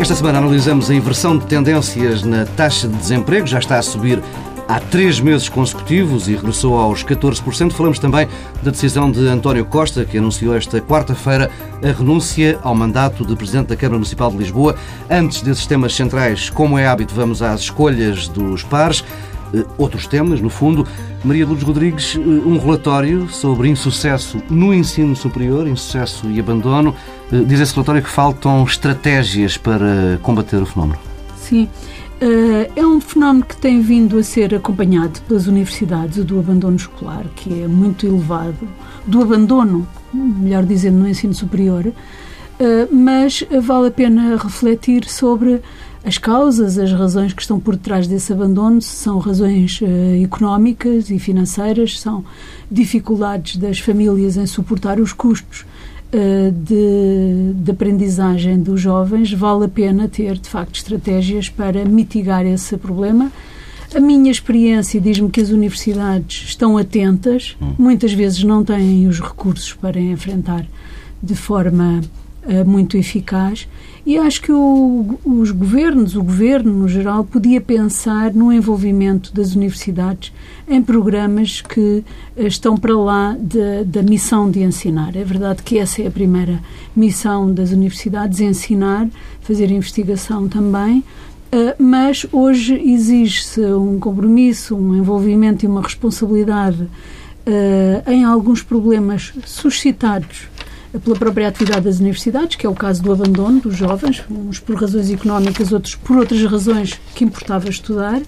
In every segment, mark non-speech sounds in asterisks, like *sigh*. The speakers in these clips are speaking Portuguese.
Esta semana analisamos a inversão de tendências na taxa de desemprego, já está a subir há três meses consecutivos e regressou aos 14%. Falamos também da decisão de António Costa, que anunciou esta quarta-feira a renúncia ao mandato de Presidente da Câmara Municipal de Lisboa. Antes desses temas centrais, como é hábito, vamos às escolhas dos pares. Eh, outros temas, no fundo. Maria Lourdes Rodrigues, eh, um relatório sobre insucesso no ensino superior, insucesso e abandono. Eh, diz esse relatório que faltam estratégias para combater o fenómeno. Sim. É um fenómeno que tem vindo a ser acompanhado pelas universidades, do abandono escolar, que é muito elevado, do abandono, melhor dizendo, no ensino superior, mas vale a pena refletir sobre as causas, as razões que estão por trás desse abandono, são razões uh, económicas e financeiras, são dificuldades das famílias em suportar os custos eh, de, de, aprendizagem dos jovens, vale a pena ter, de facto, estratégias para mitigar esse problema. A minha experiência diz-me que as universidades estão atentas, hum. muitas vezes não têm os recursos para enfrentar de forma uh, muito eficaz e acho que o, os governos, o governo no geral, podia pensar no envolvimento das universidades em programas que eh, estão para lá de, da missão de ensinar. É verdade que essa é a primeira missão das universidades, ensinar, fazer investigação também, eh, mas hoje exige-se um compromisso, um envolvimento e uma responsabilidade eh, em alguns problemas suscitados pela própria atividade das universidades, que é o caso do abandono dos jovens, uns por razões económicas, outros por outras razões que importava estudar,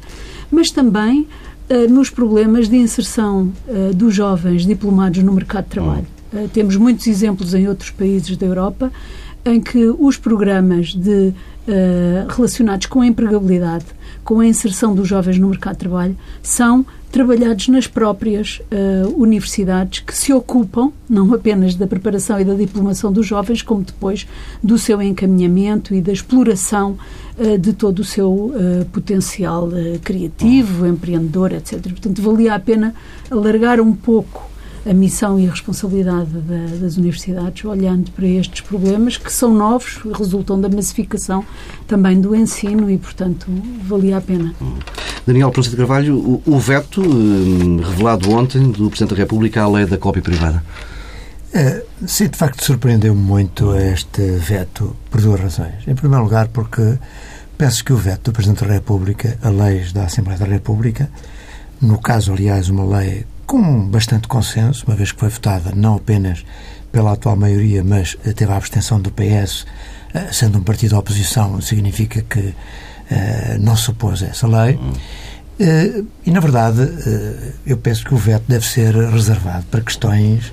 mas também uh, nos problemas de inserção uh, dos jovens diplomados no mercado de trabalho. Uh, temos muitos exemplos em outros países da Europa em que os programas de, relacionados com a empregabilidade, com a inserção dos jovens no mercado de trabalho, são trabalhados nas próprias uh, universidades que se ocupam não apenas da preparação e da diplomação dos jovens, como depois do seu encaminhamento e da exploração uh, de todo o seu uh, potencial criativo, empreendedor, etc. Portanto, valia a pena alargar um pouco a missão e a responsabilidade da, das universidades, olhando para estes problemas que são novos, resultam da massificação também do ensino e, portanto, valia a pena. Daniel Pronce de Carvalho, o, o veto eh, revelado ontem do Presidente da República à lei da cópia privada. É, sim, de facto surpreendeu-me muito este veto por duas razões. Em primeiro lugar, porque penso que o veto do Presidente da República a leis da Assembleia da República, no caso, aliás, uma lei com bastante consenso, uma vez que foi votada não apenas pela atual maioria, mas teve a abstenção do PS, eh, sendo um partido de oposição, significa que uh, não se opôs a essa lei. Uh, e, na verdade, uh, eu penso que o veto deve ser reservado para questões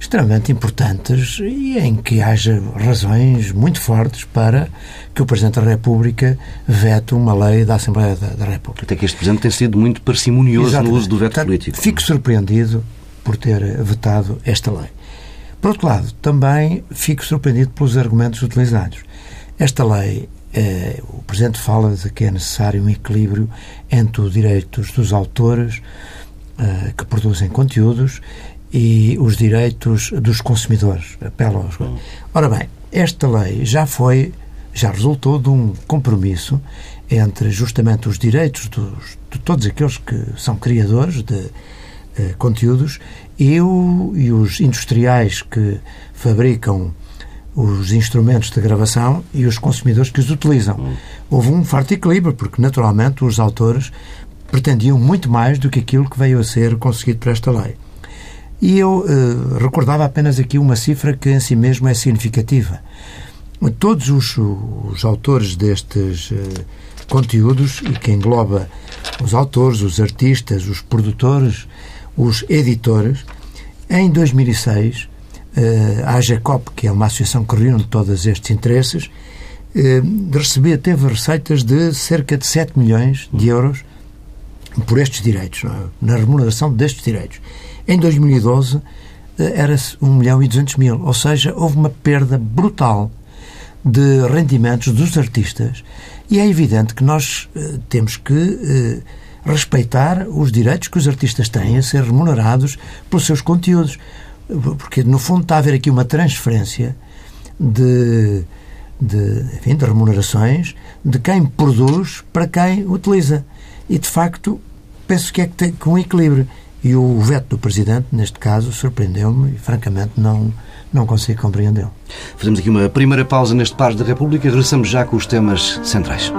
extremamente importantes e em que haja razões muito fortes para que o Presidente da República vete uma lei da Assembleia da, da República. Até que este Presidente tem sido muito parcimonioso Exatamente. no uso do veto Portanto, político. Fico surpreendido por ter vetado esta lei. Por outro lado, também fico surpreendido pelos argumentos utilizados. Esta lei, eh, o Presidente fala de que é necessário um equilíbrio entre os direitos dos autores eh, que produzem conteúdos e os direitos dos consumidores. Apela aos... Ora bem, esta lei já foi, já resultou de um compromisso entre justamente os direitos dos, de todos aqueles que são criadores de eh, conteúdos e, o, e os industriais que fabricam os instrumentos de gravação e os consumidores que os utilizam. Hum. Houve um forte equilíbrio, porque naturalmente os autores pretendiam muito mais do que aquilo que veio a ser conseguido por esta lei. E eu uh, recordava apenas aqui uma cifra que em si mesmo é significativa. Todos os, os autores destes uh, conteúdos, e que engloba os autores, os artistas, os produtores, os editores, em 2006, uh, a AGECOP, que é uma associação que reúne todos estes interesses, recebia, teve receitas de cerca de 7 milhões de euros por estes direitos, é? na remuneração destes direitos. Em 2012 eh, era 1 milhão e 200 mil, ou seja, houve uma perda brutal de rendimentos dos artistas e é evidente que nós uh, temos que uh, respeitar os direitos que os artistas têm a ser remunerados pelos seus conteúdos. porque no fundo está a haver aqui uma transferência de, de, enfim, de remunerações de quem produz para quem utiliza. E de facto penso que é que tem um equilíbrio. E o veto do Presidente, neste caso, surpreendeu-me e, francamente, não, não consigo compreendê-lo. Fazemos aqui uma primeira pausa neste Pares da República. Regressamos já com os temas centrais.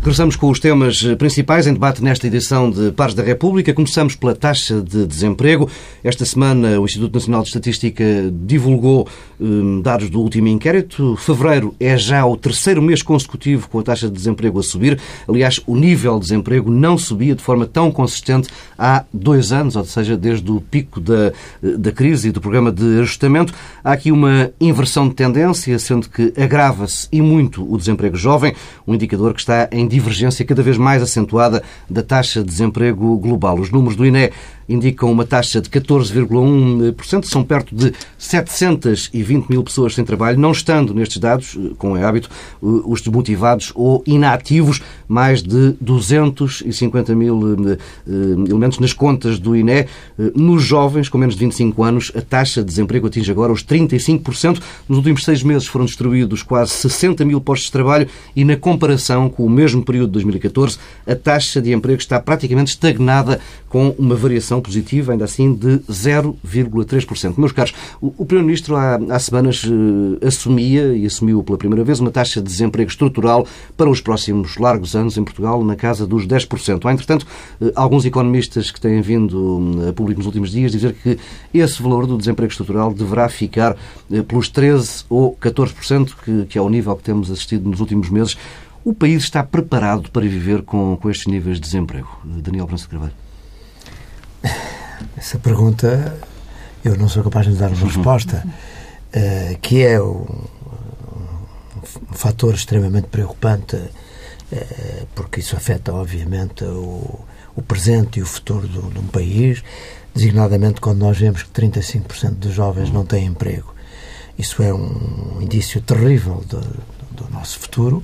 Regressamos com os temas principais em debate nesta edição de Pares da República. Começamos pela taxa de desemprego. Esta semana o Instituto Nacional de Estatística divulgou hum, dados do último inquérito. Fevereiro é já o terceiro mês consecutivo com a taxa de desemprego a subir. Aliás, o nível de desemprego não subia de forma tão consistente há dois anos, ou seja, desde o pico da, da crise e do programa de ajustamento. Há aqui uma inversão de tendência, sendo que agrava-se e muito o desemprego jovem, um indicador que está em divergência cada vez mais acentuada da taxa de desemprego global. Os números do INE indicam uma taxa de 14,1%. São perto de 720 mil pessoas sem trabalho, não estando nestes dados, como é hábito, os desmotivados ou inativos, mais de 250 mil eh, elementos nas contas do INE. Nos jovens com menos de 25 anos, a taxa de desemprego atinge agora os 35%. Nos últimos seis meses foram destruídos quase 60 mil postos de trabalho e, na comparação com o mesmo período de 2014, a taxa de emprego está praticamente estagnada, com uma variação positiva, ainda assim, de 0,3%. Meus caros, o Primeiro-Ministro há, há semanas eh, assumia, e assumiu pela primeira vez, uma taxa de desemprego estrutural para os próximos largos anos em Portugal, na casa dos 10%. Há, entretanto, eh, alguns economistas que têm vindo a público nos últimos dias dizer que esse valor do desemprego estrutural deverá ficar eh, pelos 13% ou 14%, que, que é o nível que temos assistido nos últimos meses. O país está preparado para viver com, com estes níveis de desemprego? Daniel Branco Carvalho. Essa pergunta eu não sou capaz de dar uma resposta, uh, que é um, um, fator extremamente preocupante, uh, porque isso afeta, obviamente, o, o presente e o futuro de um país, designadamente quando nós vemos que 35% dos jovens não têm emprego. Isso é um indício terrível do, do nosso futuro.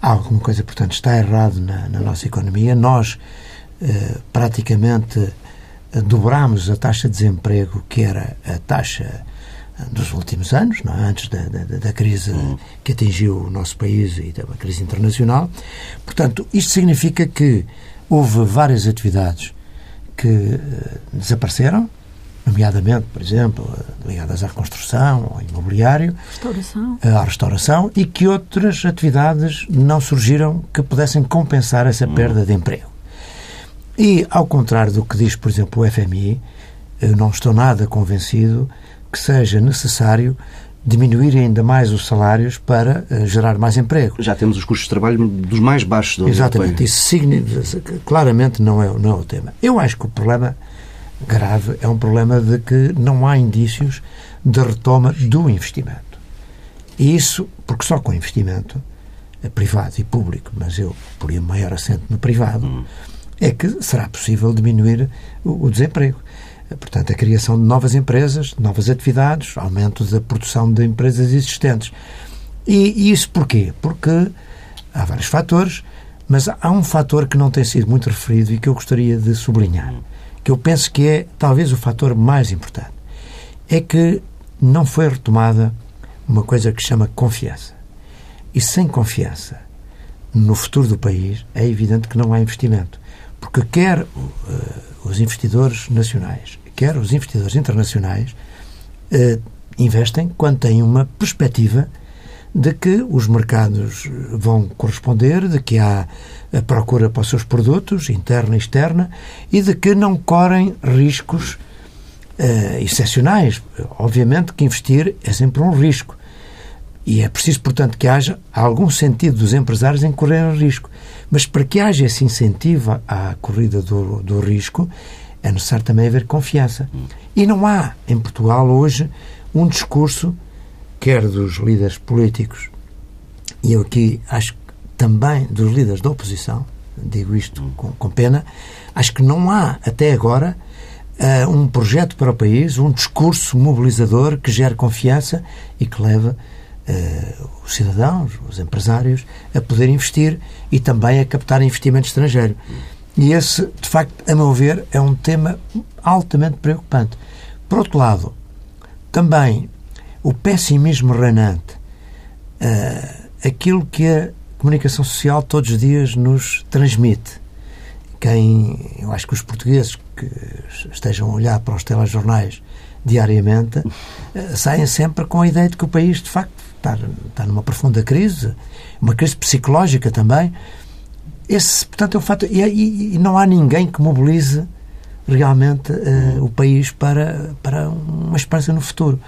Há alguma coisa, portanto, está errado na, na nossa economia. Nós, uh, praticamente, dobramos a taxa de desemprego, que era a taxa dos últimos anos, é? antes da, da, da crise uhum. que atingiu o nosso país e da crise internacional. Portanto, isto significa que houve várias atividades que uh, desapareceram, nomeadamente, por exemplo, ligadas à reconstrução, ao imobiliário, restauração. à restauração, e que outras atividades não surgiram que pudessem compensar essa uhum. perda de emprego. E, ao contrário do que diz, por exemplo, o FMI, eu não estou nada convencido que seja necessário diminuir ainda mais os salários para uh, gerar mais emprego. Já temos os custos de trabalho dos mais baixos da Exatamente. Isso claramente não é, não é o tema. Eu acho que o problema grave é um problema de que não há indícios de retoma do investimento. E isso, porque só com investimento, eh, privado e público, mas eu poria maior acento no privado, hum é que será possível diminuir o, desemprego. Portanto, a criação de novas empresas, novas atividades, aumento da produção de empresas existentes. E, e isso porquê? Porque há vários fatores, mas há um fator que não tem sido muito referido e que eu gostaria de sublinhar, que eu penso que é talvez o fator mais importante. É que não foi retomada uma coisa que chama confiança. E sem confiança no futuro do país, é evidente que não há investimento. Porque quer uh, os investidores nacionais, quer os investidores internacionais uh, investem quando têm uma perspectiva de que os mercados vão corresponder, de que há a procura para os seus produtos, interna e externa, e de que não correm riscos uh, excepcionais. Obviamente que investir é sempre um risco. E é preciso, portanto, que haja algum sentido dos empresários em correr risco. Mas para que haja esse incentivo à corrida do, do risco, é necessário também haver confiança. E não há em Portugal hoje um discurso, quer dos líderes políticos, e eu aqui acho também dos líderes da oposição, digo isto com, com pena, acho que não há até agora uh, um projeto para o país, um discurso mobilizador que gere confiança e que leve os cidadãos, os empresários, a poder investir e também a captar investimento estrangeiro. E esse, de facto, a meu ver, é um tema altamente preocupante. Por outro lado, também o pessimismo reinante, uh, aquilo que a comunicação social todos os dias nos transmite. Quem, eu acho que os portugueses que estejam a olhar para os telejornais diariamente uh, saem sempre com a ideia de que o país, de facto, está, está numa profunda crise, uma crise psicológica também. Esse, portanto, é um fato. E, e, e não há ninguém que mobilize realmente uh, o país para, para uma esperança no futuro.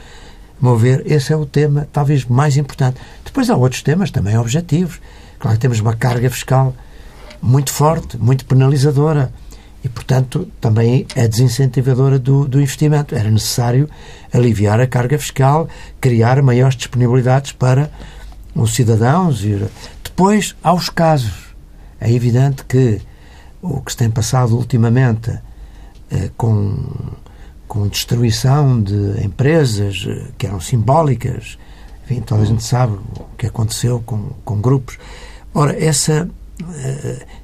A meu ver, esse é o tema talvez mais importante. Depois há outros temas também objetivos. Claro que temos uma carga fiscal muito forte, muito penalizadora e, portanto, também é desincentivadora do, do investimento. Era necessário aliviar a carga fiscal, criar maiores disponibilidades para os cidadãos. Depois, há os casos. É evidente que o que se tem passado ultimamente eh, com, com destruição de empresas eh, que eram simbólicas, enfim, toda a gente sabe o que aconteceu com, com grupos. Ora, essa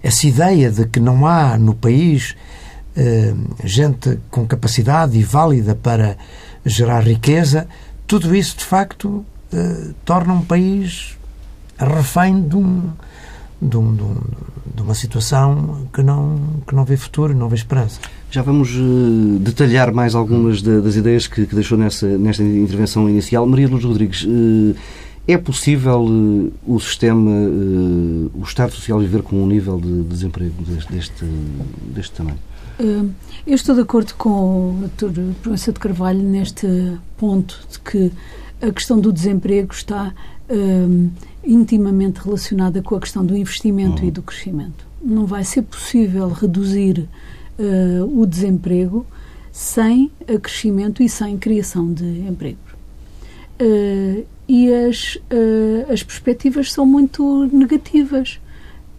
essa ideia de que não há no país eh, gente com capacidade e válida para gerar riqueza, tudo isso de facto eh, torna um país refém de, um, de, um, de, um, uma situação que não, que não vê futuro, não vê esperança. Já vamos detalhar mais algumas das ideias que, que, deixou nessa, nesta intervenção inicial. Maria Luz Rodrigues, uh, é possível uh, o sistema, uh, o Estado Social viver com um nível de desemprego deste, deste, deste tamanho? Uh, eu estou de acordo com o Dr. Professor de Carvalho neste ponto de que a questão do desemprego está intimamente relacionada com a questão do investimento uhum. e do crescimento. Não vai ser possível reduzir o desemprego sem crescimento e sem criação de emprego. Uh, e as, uh, as perspectivas são muito negativas,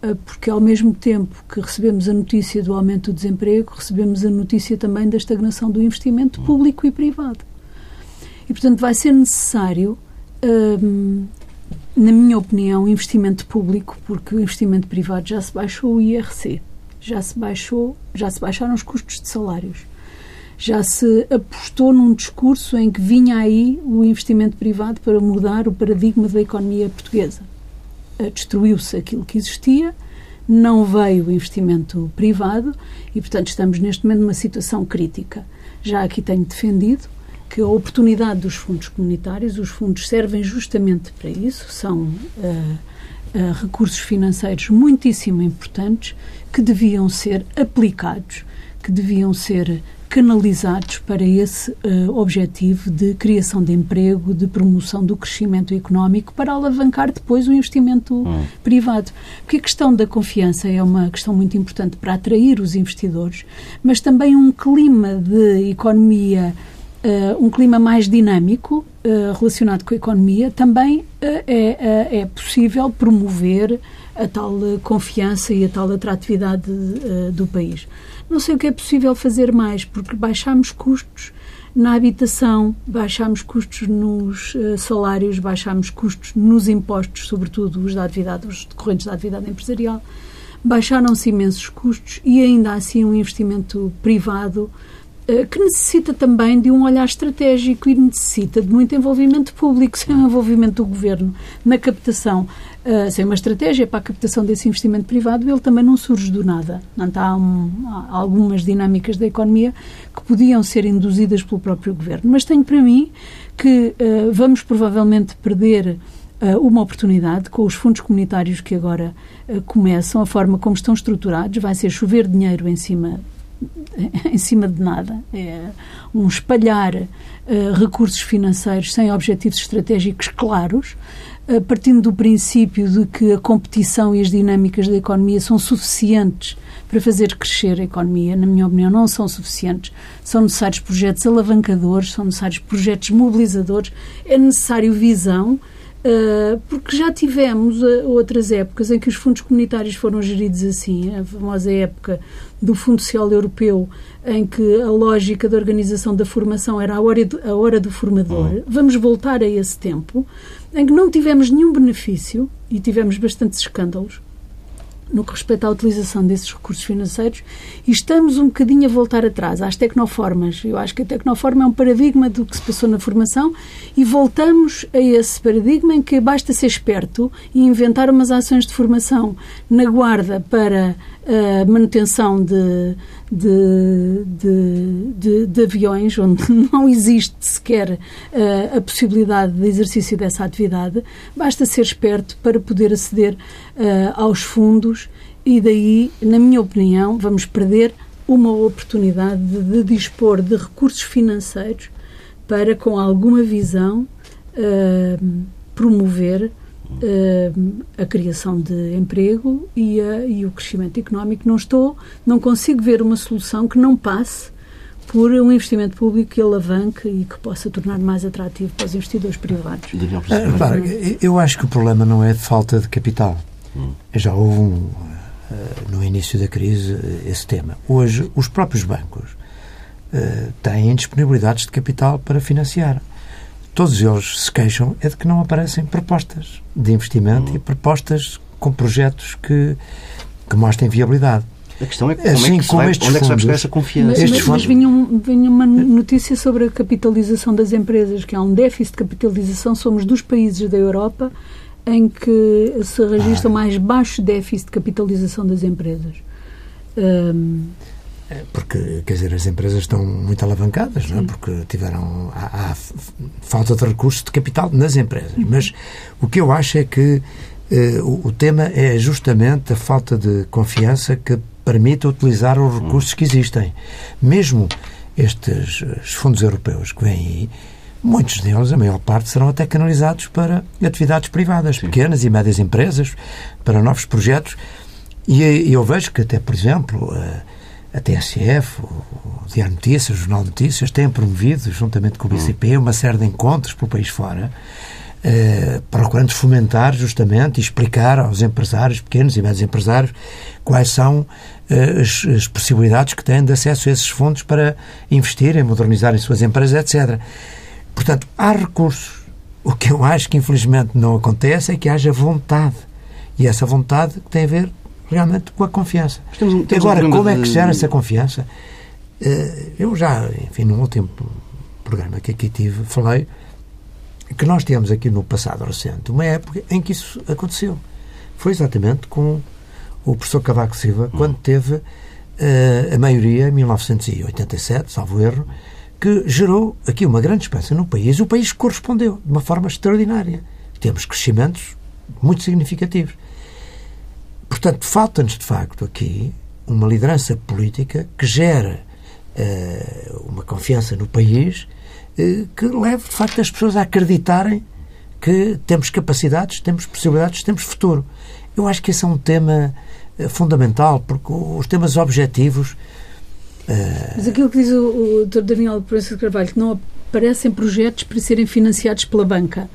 uh, porque ao mesmo tempo que recebemos a notícia do aumento do desemprego, recebemos a notícia também da estagnação do investimento público e privado. E, portanto, vai ser necessário, uh, na minha opinião, investimento público, porque o investimento privado já se baixou o IRC, já se baixou, já se baixaram os custos de salários já se apostou num discurso em que vinha aí o investimento privado para mudar o paradigma da economia portuguesa. Eh, destruiu-se aquilo que existia, não veio o investimento privado e, portanto, estamos neste momento numa situação crítica. Já aqui tenho defendido que a oportunidade dos fundos comunitários, os fundos servem justamente para isso, são uh, uh, recursos financeiros muitíssimo importantes que deviam ser aplicados, que deviam ser canalizados para esse uh, objetivo de criação de emprego, de promoção do crescimento económico, para alavancar depois o investimento hum. privado. Porque a questão da confiança é uma questão muito importante para atrair os investidores, mas também um clima de economia. Uh, um clima mais dinâmico uh, relacionado com a economia, também é, é, possível promover a tal confiança e a tal atratividade do país. Não sei o que é possível fazer mais, porque baixamos custos na habitação, baixamos custos nos uh, salários, baixamos custos nos impostos, sobretudo os da atividade, os decorrentes da atividade empresarial. Baixaram-se imensos custos e ainda assim um investimento privado uh, que necessita também de um olhar estratégico e necessita de muito envolvimento público, sem o envolvimento do governo na captação uh, sem uma estratégia para a captação desse investimento privado, ele também não surge do nada. Não há, um, há algumas dinâmicas da economia que podiam ser induzidas pelo próprio governo. Mas tenho para mim que uh, vamos provavelmente perder uh, uma oportunidade com os fundos comunitários que agora começam, a forma como estão estruturados, vai ser chover dinheiro em cima *laughs* em cima de nada. É um espalhar uh, recursos financeiros sem objetivos estratégicos claros, partindo do princípio de que a competição e as dinâmicas da economia são suficientes para fazer crescer a economia, na minha opinião, não são suficientes. São necessários projetos alavancadores, são necessários projetos mobilizadores, é necessário visão, Uh, porque já tivemos uh, outras épocas em que os fundos comunitários foram geridos assim, a famosa época do Fundo Social Europeu, em que a lógica da organização da formação era a hora do, a hora do formador. Uhum. Vamos voltar a esse tempo, em que não tivemos nenhum benefício e tivemos bastantes escândalos no que respeita à utilização desses recursos financeiros e estamos um bocadinho a voltar atrás às tecnoformas. Eu acho que a tecnoforma é um paradigma do que se passou na formação e voltamos a esse paradigma em que basta ser esperto e inventar umas ações de formação na guarda para a manutenção de, de, de, de, aviões, onde *laughs* não existe sequer uh, a possibilidade de exercício dessa atividade, basta ser esperto para poder aceder uh, aos fundos e daí, na minha opinião, vamos perder uma oportunidade de, de dispor de recursos financeiros para, com alguma visão, uh, promover uh, a criação de emprego e, a, e o crescimento económico. Não estou, não consigo ver uma solução que não passe por um investimento público que alavanque e que possa tornar mais atrativo para os investidores privados. É, eu acho que o problema não é de falta de capital. Hum. Já houve um, no início da crise esse tema. Hoje, os próprios bancos têm disponibilidades de capital para financiar todos eles se queixam é de que não aparecem propostas de investimento e propostas com projetos que, que mostrem viabilidade. A questão é como assim, é que como vai, onde fundos, é que se vai buscar essa confiança? Mas, mas, mas vinha, um, vinha, uma notícia sobre a capitalização das empresas, que há um déficit de capitalização. Somos dos países da Europa em que se registra o ah. mais baixo déficit de capitalização das empresas. Um, é, porque, quer dizer, as empresas estão muito alavancadas, não é? porque tiveram. Há, há, falta de recursos de capital nas empresas. Uhum. Mas o que eu acho é que eh, o, o, tema é justamente a falta de confiança que permite utilizar os recursos que existem. Mesmo estes fundos europeus que vêm aí, muitos deles, a maior parte, serão até canalizados para atividades privadas, Sim. pequenas e médias empresas, para novos projetos. E, e eu vejo que até, por exemplo. A TSF, o Diário Notícias, o Jornal Notícias, têm promovido, juntamente com o BCP, uma série de encontros pelo país fora, eh, procurando fomentar justamente e explicar aos empresários, pequenos e médios empresários, quais são eh, as, as, possibilidades que têm de acesso a esses fundos para investirem, modernizarem suas empresas, etc. Portanto, há recursos. O que eu acho que infelizmente não acontece é que haja vontade. E essa vontade tem a ver realmente com a confiança. Temos, temos Agora, um como é que se gera essa confiança? Eh, eu já, enfim, num último programa que aqui tive, falei que nós temos aqui no passado recente uma época em que isso aconteceu. Foi exatamente com o professor Cavaco Silva, quando hum. teve uh, a maioria, em 1987, salvo erro, que gerou aqui uma grande esperança no país. O país correspondeu de uma forma extraordinária. Temos crescimentos muito significativos. Portanto, falta-nos de facto aqui uma liderança política que gera uh, uma confiança no país uh, que leve de facto as pessoas a acreditarem que temos capacidades, temos possibilidades, temos futuro. Eu acho que esse é um tema uh, fundamental, porque os temas objetivos. Mas aquilo que diz o, o Dr. Daniel Proença de Carvalho, que não aparecem projetos para serem financiados pela banca.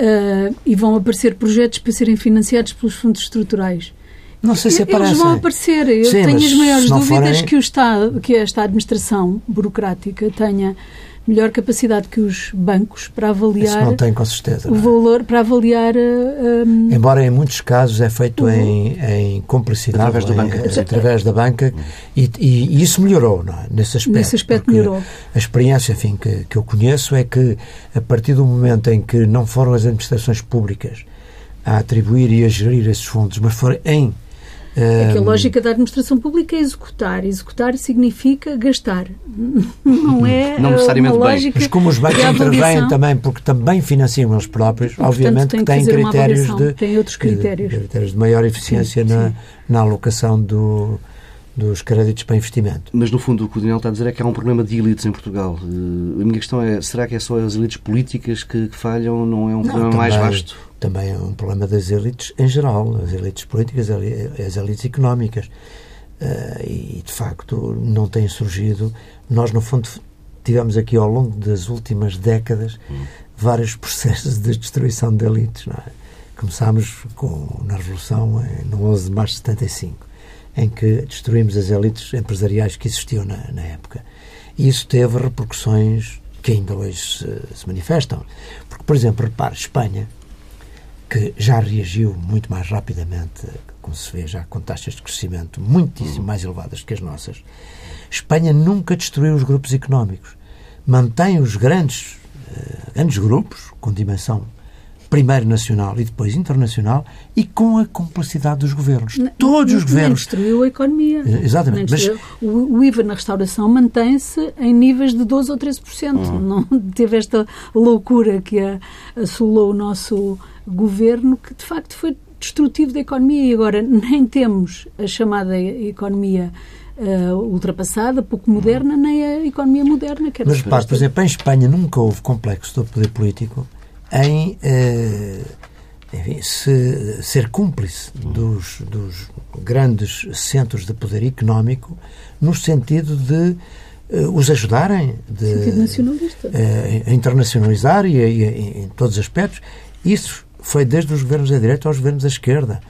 Uh, e vão aparecer projetos para serem financiados pelos fundos estruturais. Não sei se aparecem. Eles vão aparecer. Eu Sim, tenho as maiores dúvidas forem... que o Estado, que esta administração burocrática tenha melhor capacidade que os bancos para avaliar Isso não tem com certeza, o é? valor para avaliar um, embora em muitos casos é feito em, em cumplicidade através, do banca. Em, através da banca e, e, e, isso melhorou não é? nesse aspecto nesse aspecto melhorou a experiência enfim que, que eu conheço é que a partir do momento em que não foram as administrações públicas a atribuir e a gerir esses fundos mas foram em é que a lógica da administração pública é executar. Executar significa gastar. *laughs* Não é não necessariamente uma lógica Mas como os bancos intervêm também, porque também financiam eles próprios, e, obviamente que têm critérios de, tem outros critérios. De, critérios de maior eficiência sim, na, sim. na alocação do, dos créditos para investimento. Mas, no fundo, o que o Daniel está a dizer é que há um problema de elites em Portugal. Uh, a minha questão é, será que é só as elites políticas que, que falham? Não é um não, problema também, mais vasto? Também é um problema das elites em geral, as elites políticas, as elites económicas. Uh, e, de facto, não têm surgido... Nós, no fundo, tivemos aqui, ao longo das últimas décadas, hum. vários *laughs* processos de destruição de elites. Não é? Começámos com, na Revolução, no 11 de março de 75, em que destruímos as elites empresariais que existiam na, na época. E isso teve repercussões que ainda hoje se, se manifestam. Porque, por exemplo, repare, Espanha, que já reagiu muito mais rapidamente, como se vê já com taxas de crescimento muitíssimo mais elevadas que as nossas, Espanha nunca destruiu os grupos económicos. Mantém os grandes, uh, grandes grupos, com dimensão primeiro nacional e depois internacional, e com a complicidade dos governos. Não, Todos os governos. destruiu a economia. Eh, exatamente. Mas... O, o IVA na restauração mantém-se em níveis de 12% ou 13%. Uhum. Não *laughs* teve esta loucura que assolou o nosso governo, que de facto foi destrutivo da economia e agora nem temos a chamada economia uh, ultrapassada, pouco moderna, nem a economia moderna. Que Mas repare, por exemplo, em Espanha nunca houve complexo do poder político em uh, enfim, se, ser cúmplice dos, dos, grandes centros de poder económico no sentido de uh, os ajudarem de, nacionalista. Uh, a internacionalizar e, e, e, em todos os aspectos. Isso foi desde os governos da direita aos governos da esquerda.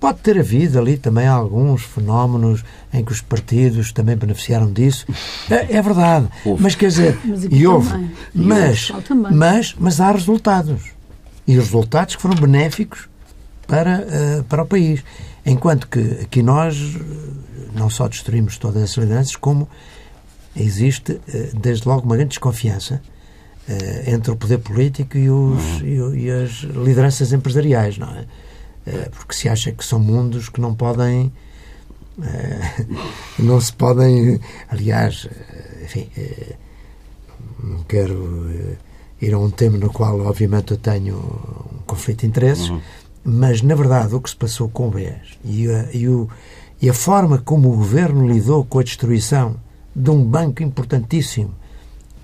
Pode ter havido ali também alguns fenómenos em que os partidos também beneficiaram disso. É, é verdade. Mas quer dizer, mas e houve. Também. Mas, mas, mas há resultados. E os resultados que foram benéficos para, uh, para o país. Enquanto que aqui nós não só destruímos todas as lideranças, como existe, uh, desde logo, uma grande desconfiança uh, entre o poder político e, os, uhum. e, e as lideranças empresariais, não é? Eh, porque se acha que são mundos que não podem eh, *laughs* não se podem aliás eh, enfim não quero ir a um tema no qual obviamente eu tenho um conflito de interesses uhum. mas na verdade o que se passou com o BES e a, e, o, e a forma como o governo lidou com a destruição de um banco importantíssimo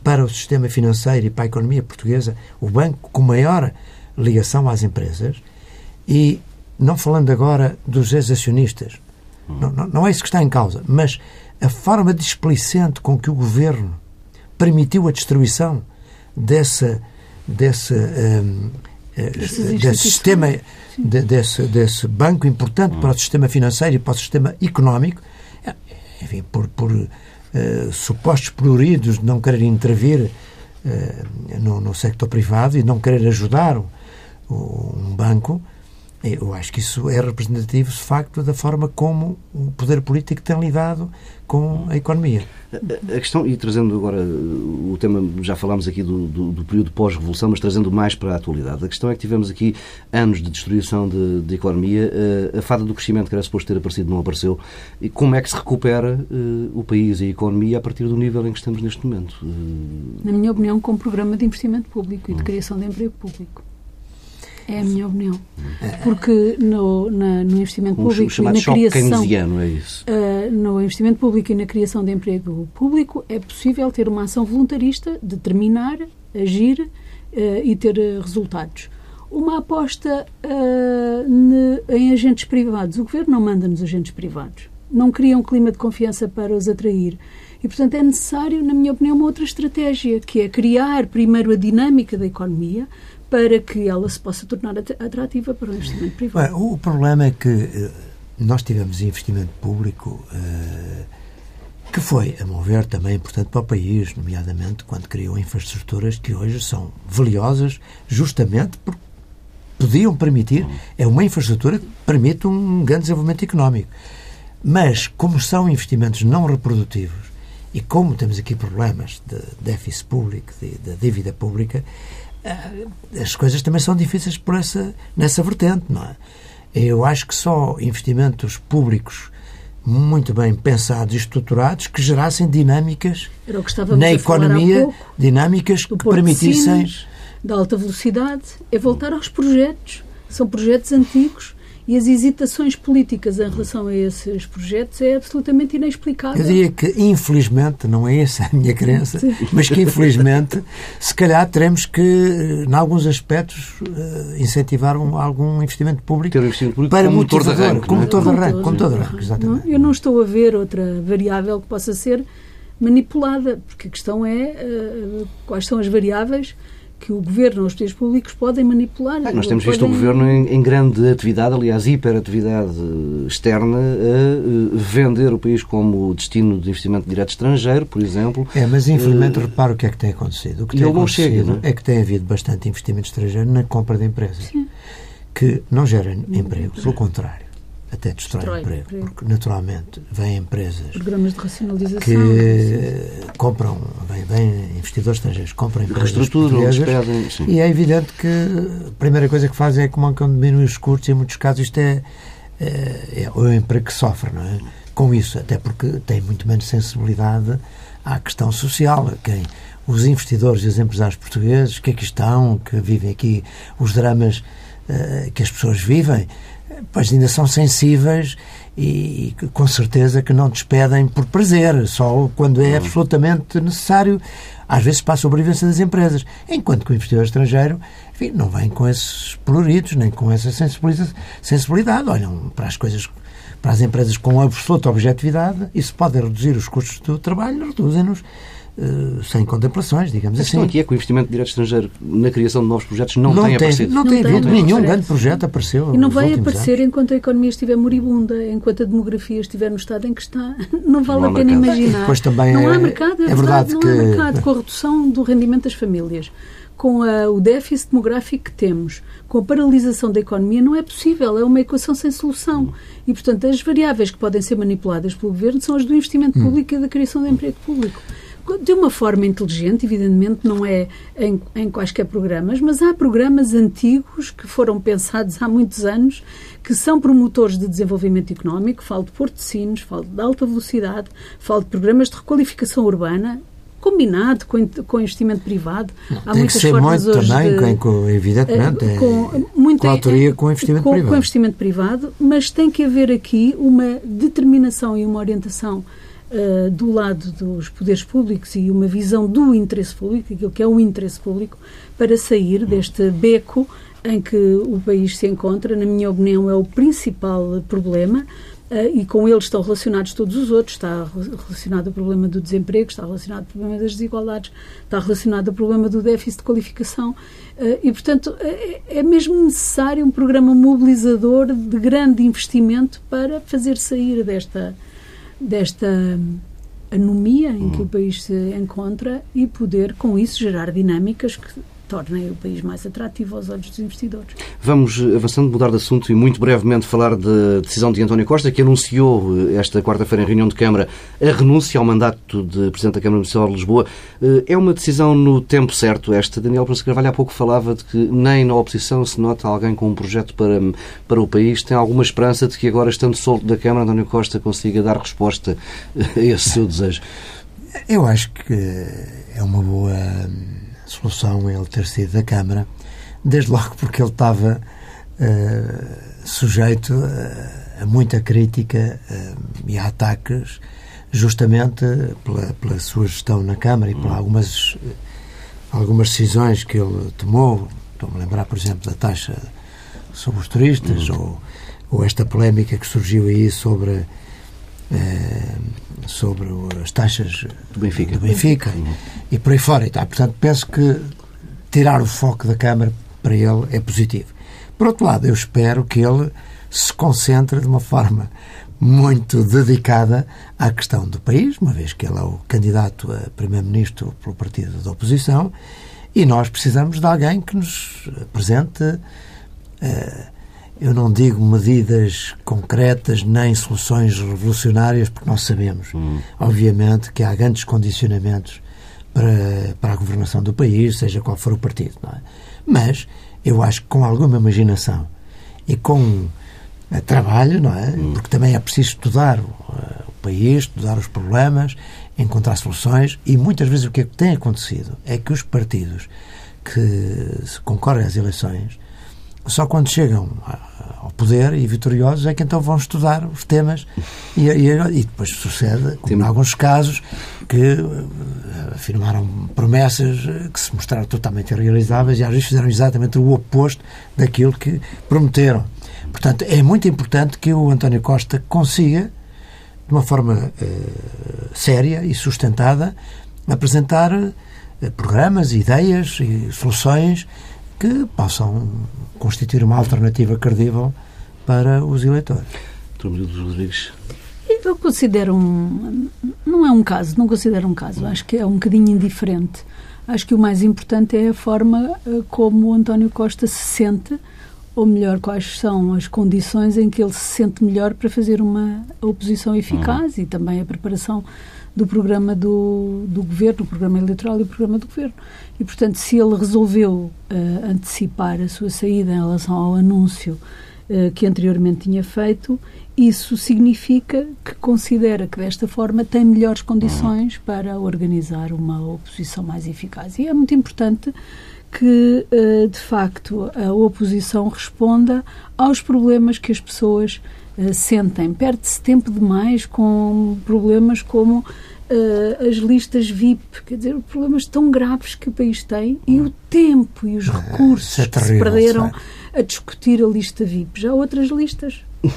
para o sistema financeiro e para a economia portuguesa, o banco com maior ligação às empresas, e não falando agora dos ex-acionistas, não, não, não, é isso que está em causa, mas a forma displicente com que o governo permitiu a destruição dessa, dessa, um, eh, desse sistema, de, desse, desse banco importante para o sistema financeiro e para o sistema económico, é, enfim, por, por uh, supostos pruridos de não querer intervir uh, no, no sector privado e não querer ajudar um, um banco, eu acho que isso é representativo, de facto, da forma como o poder político tem lidado com a economia. A questão, e trazendo agora o tema, já falámos aqui do, do, do período pós-revolução, mas trazendo mais para a atualidade. A questão é que tivemos aqui anos de destruição de, de economia, a, fada do crescimento que era suposto ter aparecido não apareceu. E como é que se recupera uh, o país e a economia a partir do nível em que estamos neste momento? Uh... Na minha opinião, com um programa de investimento público e de criação de emprego público. É a minha opinião. Porque no, na, no investimento um público e na criação. é isso? Uh, no investimento público e na criação de emprego público é possível ter uma ação voluntarista, determinar, agir uh, e ter uh, resultados. Uma aposta ne, em agentes privados. O governo não manda nos agentes privados. Não cria um clima de confiança para os atrair. E, portanto, é necessário, na minha opinião, uma outra estratégia, que é criar primeiro a dinâmica da economia, para que ela se possa tornar atrativa para o investimento privado. o problema é que eh, nós tivemos investimento público uh, que foi, a meu ver, também importante para o país, nomeadamente quando criou infraestruturas que hoje são valiosas justamente porque podiam permitir, é uma infraestrutura que permite um grande desenvolvimento económico. Mas, como são investimentos não reprodutivos e como temos aqui problemas de déficit público, de, de dívida pública, eh, as coisas também são difíceis por essa, nessa vertente, não é? Eu acho que só investimentos públicos muito bem pensados e estruturados que gerassem dinâmicas na economia, dinâmicas que permitissem. da alta velocidade, é voltar aos projetos. São projetos antigos e as hesitações políticas em relação a esses projetos é absolutamente inexplicável. Eu diria que, infelizmente, não é essa a minha crença, Sim. mas que, infelizmente, se calhar teremos que, em alguns aspectos, eh, incentivar um, algum investimento público, um investimento público para como motor de arranque. Como motor de arranque, como motor de arranque, exatamente. Eu não estou a ver outra variável que possa ser manipulada, porque a questão é uh, quais são as variáveis que o Governo ou os poderes públicos podem manipular. Ah, nós temos podem... visto o Governo em, em, grande atividade, aliás, hiperatividade externa, a vender o país como destino de investimento direto estrangeiro, por exemplo. É, mas infelizmente uh, repara o que é que tem acontecido. O que tem acontecido chega, não? é que tem havido bastante investimento estrangeiro na compra de empresas, Sim. que não gera emprego, pelo contrário até destrói, destrói emprego, emprego, porque naturalmente vêm empresas programas de racionalização que compram, vêm, vêm investidores estrangeiros, compram empresas portuguesas pedem, e é evidente que a primeira coisa que fazem é que mancam diminuir os custos e em muitos casos isto é, é, é o emprego que sofre, não é? Com isso, até porque tem muito menos sensibilidade à questão social, quem os investidores e os empresários portugueses que aqui estão, que vivem aqui os dramas uh, que as pessoas vivem, pois ainda são sensíveis e, e, com certeza que não despedem por prazer, só quando é uhum. absolutamente necessário, às vezes para a sobrevivência das empresas. Enquanto que o investidor estrangeiro enfim, não vem com esses pruridos, nem com essa sensibilidade. Olham para as coisas, para as empresas com absoluta objetividade, isso pode reduzir os custos do trabalho, reduzem-nos Uh, sem contemplações, digamos assim. A questão aqui é que o investimento direto estrangeiro na criação de novos projetos não, não tem, tem aparecido. Não, não tem havido. Nenhum grande projeto apareceu. E não vai aparecer anos. enquanto a economia estiver moribunda, enquanto a demografia estiver no estado em que está. *laughs* Não vale não a pena mercado. imaginar. Pois também não é, há mercado, é, é verdade, verdade que... não há mercado. Com a redução do rendimento das famílias, com a, o déficit demográfico que temos, com a paralisação da economia, não é possível. É uma equação sem solução. E, portanto, as variáveis que podem ser manipuladas pelo governo são as do investimento hum. público e da criação de emprego público de uma forma inteligente, evidentemente, não é em, em quaisquer programas, mas há programas antigos que foram pensados há muitos anos que são promotores de desenvolvimento económico. Falo de Porto de Sinos, falo de alta velocidade, falo de programas de requalificação urbana combinado com, com investimento privado. Não, Há tem que ser muito também, de, com, evidentemente, eh, com, muito, com autoria com investimento com, privado. Com investimento privado, mas tem que haver aqui uma determinação e uma orientação uh, do lado dos poderes públicos e uma visão do interesse público, aquilo que é o interesse público, para sair deste beco em que o país se encontra, na minha opinião, é o principal problema. Uh, e com ele estão relacionados todos os outros. Está relacionado o problema do desemprego, está relacionado o problema das desigualdades, está relacionado o problema do déficit de qualificação. Uh, e, portanto, é, é, mesmo necessário um programa mobilizador de grande investimento para fazer sair desta, desta anomia em que o país se encontra e poder, com isso, gerar dinâmicas que tornem o país mais atrativo aos olhos dos investidores. Vamos avançando, mudar de assunto e muito brevemente falar da decisão de António Costa, que anunciou eh, esta quarta-feira em reunião de Câmara a renúncia ao mandato de Presidente da Câmara Municipal de Lisboa. Eh, é uma decisão no tempo certo esta. Daniel Pronto Carvalho há pouco falava de que nem na oposição se nota alguém com um projeto para, para o país. Tem alguma esperança de que agora, estando solto da Câmara, António Costa consiga dar resposta a esse seu desejo? Eu acho que é uma boa solução ele ter saído da Câmara, desde logo porque ele estava uh, sujeito a, a, muita crítica uh, e a ataques, justamente pela, pela sua gestão na Câmara e por hum. algumas, algumas decisões que ele tomou. Estou-me a lembrar, por exemplo, da taxa sobre os turistas uhum. ou, ou esta polémica que surgiu aí sobre. Uh, sobre as taxas do Benfica, do Benfica uhum. e por aí fora. E tá. Portanto, penso que tirar o foco da Câmara para ele é positivo. Por outro lado, eu espero que ele se concentre de uma forma muito dedicada à questão do país, uma vez que ele é o candidato a primeiro-ministro pelo partido da oposição, e nós precisamos de alguém que nos apresente uh, eu não digo medidas concretas nem soluções revolucionárias, porque nós sabemos, hum. obviamente, que há grandes condicionamentos para, para a governação do país, seja qual for o partido. É? Mas eu acho que com alguma imaginação e com uh, trabalho, não é? Hum. Porque também é preciso estudar o, uh, o país, estudar os problemas, encontrar soluções e muitas vezes o que, é que tem acontecido é que os partidos que concorrem às eleições só quando chegam ao poder e vitoriosos é que então vão estudar os temas e, e, e depois sucede, como em alguns casos, que uh, afirmaram promessas que se mostraram totalmente irrealizáveis e às vezes fizeram exatamente o oposto daquilo que prometeram. Portanto, é muito importante que o António Costa consiga, de uma forma uh, séria e sustentada, apresentar programas, ideias e soluções que possam constituir uma alternativa credível para os eleitores. Rodrigues. Eu considero um. Não é um caso, não considero um caso. Acho que é um bocadinho indiferente. Acho que o mais importante é a forma eh, como o António Costa se sente, ou melhor, quais são as condições em que ele se sente melhor para fazer uma oposição eficaz uhum. e também a preparação do programa do, do governo, o programa eleitoral e o programa do governo. E, portanto, se ele resolveu uh, antecipar a sua saída em relação ao anúncio uh, que anteriormente tinha feito, isso significa que considera que desta forma tem melhores condições para organizar uma oposição mais eficaz. E é muito importante que, uh, de facto, a oposição responda aos problemas que as pessoas sentem. Perde-se tempo demais com problemas como uh, as listas VIP, quer dizer, problemas tão graves que o país tem e o tempo e os ah, recursos é terrível, que se perderam a discutir a lista VIP. Já outras listas uh,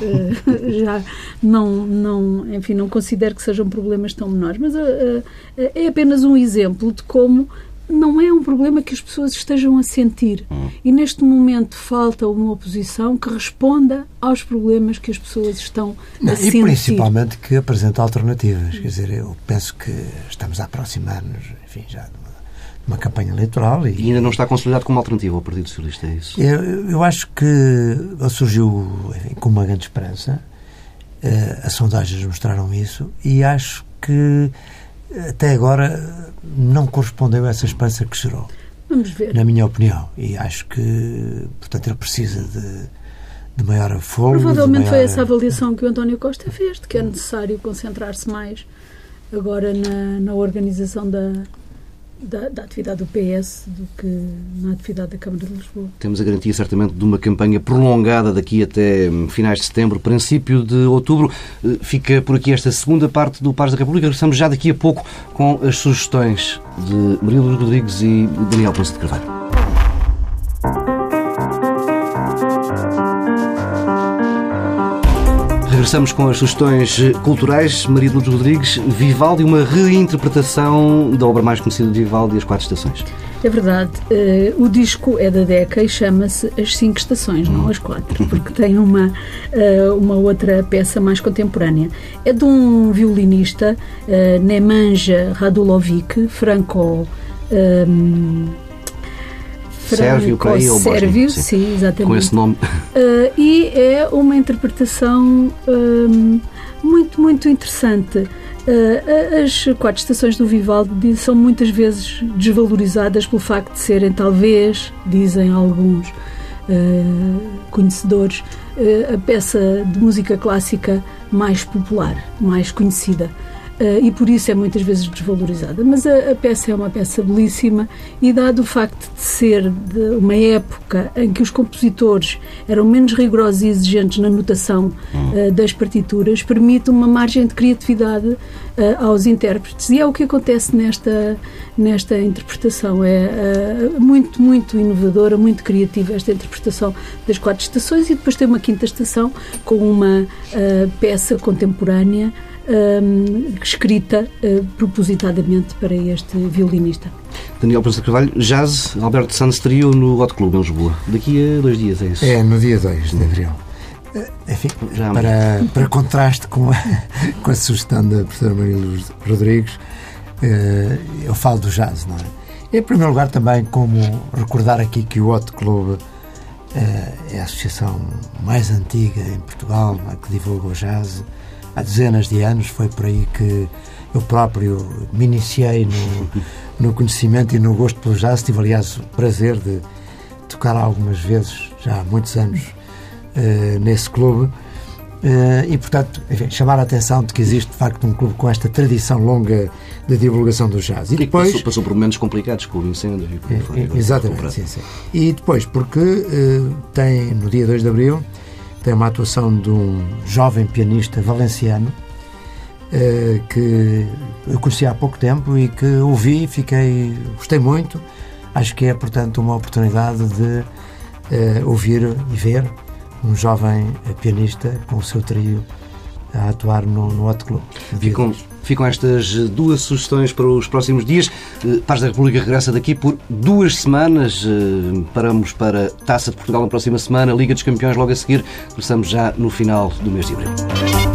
*laughs* já não, não, enfim, não considero que sejam problemas tão menores, mas uh, é apenas um exemplo de como não é um problema que as pessoas estejam a sentir. Hum. E neste momento falta uma oposição que responda aos problemas que as pessoas estão a e sentir. E principalmente que apresente alternativas. Hum. Quer dizer, eu penso que estamos a aproximar-nos, enfim, já de uma, de uma, campanha eleitoral. E, e, ainda não está consolidado como alternativa ao Partido Socialista, é isso? Eu, eu acho que surgiu enfim, com uma grande esperança. Uh, as sondagens mostraram isso e acho que até agora não correspondeu a essa esperança que gerou. Vamos ver. Na minha opinião. E acho que, portanto, ele precisa de, de maior fôlego. Provavelmente maior... foi essa avaliação que o António Costa fez, de que é necessário concentrar-se mais agora na, na organização da, da, da, atividade do PS do que na atividade da Câmara de Lisboa. Temos a garantia, certamente, de uma campanha prolongada daqui até hum, finais de setembro, princípio de outubro. Eh, fica por aqui esta segunda parte do Pares da República. Regressamos já daqui a pouco com as sugestões de Maria Luz Rodrigues e Daniel Ponce de Carvalho. Regressamos com as sugestões culturais. Maria Lourdes Rodrigues, Vivaldi, uma reinterpretação da obra mais conhecida de Vivaldi, As Quatro Estações. É verdade. Uh, o disco é da Deca e chama-se As Cinco Estações, não as Quatro, *laughs* porque tem uma, uh, uma outra peça mais contemporânea. É de um violinista, uh, Nemanja Radulovic, franco... Um, Sérvio, creio, ou Sérvio, sim. sim, exatamente. Com esse nome. Uh, e é uma interpretação um, muito, muito interessante. Uh, as quatro estações do Vivaldi são muitas vezes desvalorizadas pelo facto de serem, talvez, dizem alguns uh, conhecedores, a peça de música clássica mais popular, mais conhecida. Uh, e por isso é muitas vezes desvalorizada. Mas a, a, peça é uma peça belíssima e, dado o facto de ser de uma época em que os compositores eram menos rigorosos e exigentes na notação uh, das partituras, permite uma margem de criatividade uh, aos intérpretes. E é o que acontece nesta, nesta interpretação. É muito, muito inovadora, muito criativa esta interpretação das quatro estações e depois tem uma quinta estação com uma peça contemporânea um, escrita uh, propositadamente para este violinista. Daniel Prensa Carvalho, Jazz, Alberto Santos trio no Hot Club em Lisboa. Daqui a dois dias, é isso? É, no dia 2 de abril. Eh, enfim, Já para, para contraste com a, *laughs* com a sugestão da professora Maria Luz Rodrigues, uh, eu falo do jazz, não é? Em primeiro lugar, também, como recordar aqui que o Hot Club uh, é a associação mais antiga em Portugal, que divulga o jazz, há dezenas de anos. Foi por aí que eu próprio me iniciei no, *laughs* no conhecimento e no gosto pelo jazz. Tive, aliás, o prazer de tocar algumas vezes, já há muitos anos, uh, nesse clube. Uh, e, portanto, enfim, chamar a atenção de que existe, de facto, um clube com esta tradição longa de divulgação do jazz. E, e depois... Passou, passou, por momentos complicados com o incêndio. E, é, exatamente, sim, sim. E depois, porque uh, tem, no dia 2 de Abril, tem uma atuação de um jovem pianista valenciano eh, que eu conheci há pouco tempo e que ouvi e fiquei, gostei muito. Acho que é, portanto, uma oportunidade de eh, ouvir e ver um jovem pianista com o seu trio a atuar no, no outro clube. Ficam, ficam estas duas sugestões para os próximos dias. Eh, Paz da República regressa daqui por duas semanas. Eh, paramos para Taça de Portugal na próxima semana, Liga dos Campeões logo a seguir. Começamos já no final do mês de abril.